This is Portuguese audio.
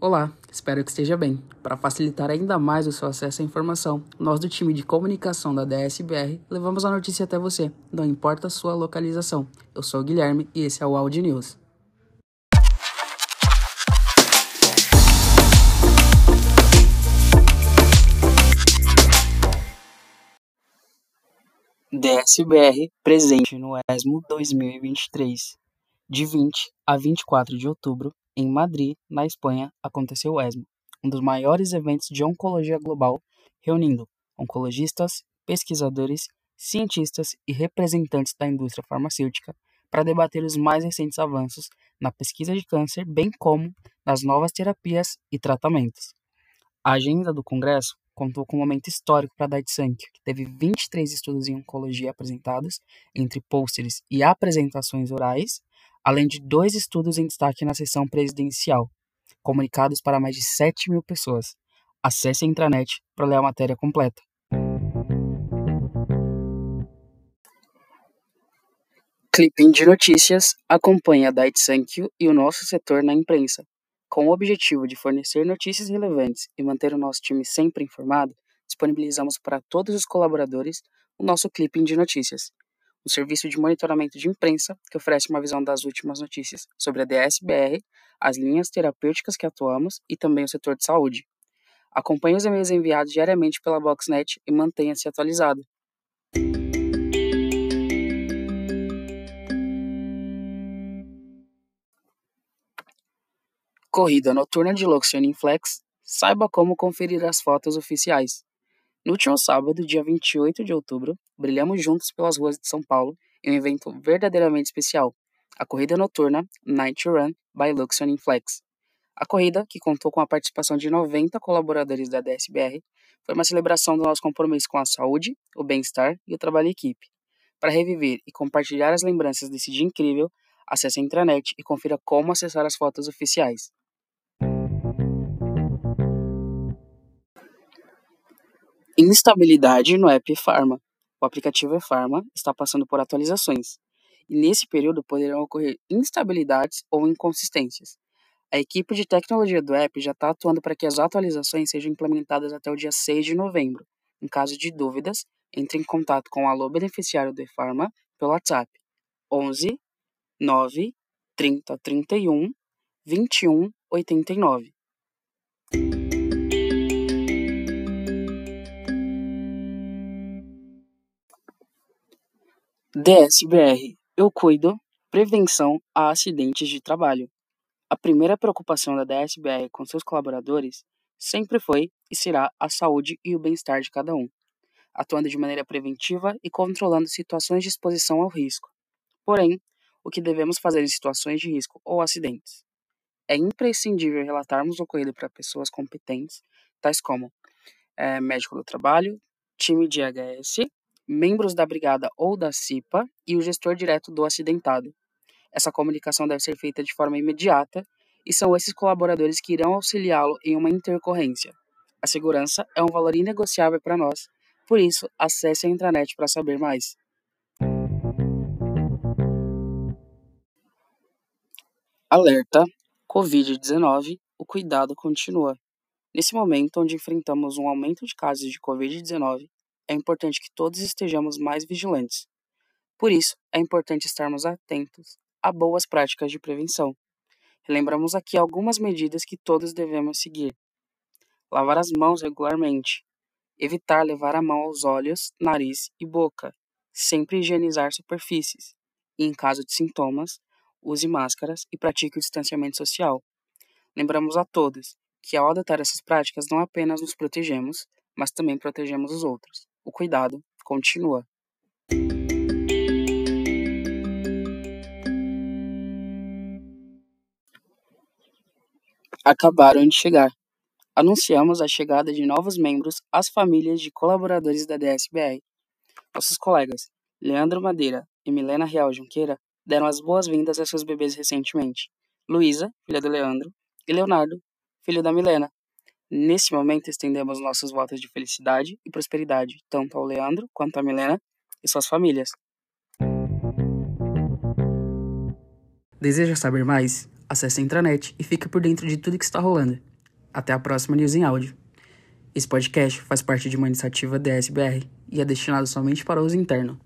Olá, espero que esteja bem. Para facilitar ainda mais o seu acesso à informação, nós do time de comunicação da DSBR levamos a notícia até você, não importa a sua localização. Eu sou o Guilherme e esse é o Audi News. DSBR presente no ESMO 2023. De 20 a 24 de outubro, em Madrid, na Espanha, aconteceu o ESMO, um dos maiores eventos de oncologia global, reunindo oncologistas, pesquisadores, cientistas e representantes da indústria farmacêutica para debater os mais recentes avanços na pesquisa de câncer, bem como nas novas terapias e tratamentos. A agenda do congresso contou com um momento histórico para a Daiichi que teve 23 estudos em oncologia apresentados, entre pôsteres e apresentações orais, além de dois estudos em destaque na sessão presidencial, comunicados para mais de 7 mil pessoas. Acesse a intranet para ler a matéria completa. Clipping de notícias acompanha a Daiichi e o nosso setor na imprensa. Com o objetivo de fornecer notícias relevantes e manter o nosso time sempre informado, disponibilizamos para todos os colaboradores o nosso clipping de notícias um serviço de monitoramento de imprensa que oferece uma visão das últimas notícias sobre a DSBR, as linhas terapêuticas que atuamos e também o setor de saúde. Acompanhe os e-mails enviados diariamente pela Boxnet e mantenha-se atualizado. Corrida noturna de Luxion Flex. Saiba como conferir as fotos oficiais. No último sábado, dia 28 de outubro, brilhamos juntos pelas ruas de São Paulo em um evento verdadeiramente especial, a corrida noturna Night Run by Luxion Flex. A corrida, que contou com a participação de 90 colaboradores da DSBR, foi uma celebração do nosso compromisso com a saúde, o bem-estar e o trabalho em equipe. Para reviver e compartilhar as lembranças desse dia incrível, acesse a intranet e confira como acessar as fotos oficiais. Instabilidade no app Pharma. O aplicativo ePharma está passando por atualizações, e nesse período poderão ocorrer instabilidades ou inconsistências. A equipe de tecnologia do app já está atuando para que as atualizações sejam implementadas até o dia 6 de novembro. Em caso de dúvidas, entre em contato com o alô beneficiário do ePharma pelo WhatsApp 11 9 30 31 21 89. DSBR Eu cuido prevenção a acidentes de trabalho. A primeira preocupação da DSBR com seus colaboradores sempre foi e será a saúde e o bem-estar de cada um, atuando de maneira preventiva e controlando situações de exposição ao risco. Porém, o que devemos fazer em situações de risco ou acidentes? É imprescindível relatarmos o ocorrido para pessoas competentes, tais como é, médico do trabalho, time de HS, membros da brigada ou da CIPA e o gestor direto do acidentado. Essa comunicação deve ser feita de forma imediata e são esses colaboradores que irão auxiliá-lo em uma intercorrência. A segurança é um valor inegociável para nós, por isso, acesse a intranet para saber mais. Alerta: Covid-19, o cuidado continua. Nesse momento onde enfrentamos um aumento de casos de Covid-19, é importante que todos estejamos mais vigilantes. Por isso, é importante estarmos atentos a boas práticas de prevenção. Lembramos aqui algumas medidas que todos devemos seguir. Lavar as mãos regularmente. Evitar levar a mão aos olhos, nariz e boca. Sempre higienizar superfícies. E, em caso de sintomas, use máscaras e pratique o distanciamento social. Lembramos a todos que, ao adotar essas práticas, não apenas nos protegemos, mas também protegemos os outros o cuidado continua. Acabaram de chegar. Anunciamos a chegada de novos membros às famílias de colaboradores da DSBR. Nossos colegas Leandro Madeira e Milena Real Junqueira deram as boas-vindas a seus bebês recentemente. Luísa, filha do Leandro, e Leonardo, filho da Milena. Nesse momento, estendemos nossos votos de felicidade e prosperidade, tanto ao Leandro quanto à Milena e suas famílias. Deseja saber mais? Acesse a intranet e fique por dentro de tudo que está rolando. Até a próxima News em Áudio. Esse podcast faz parte de uma iniciativa DSBR e é destinado somente para uso interno.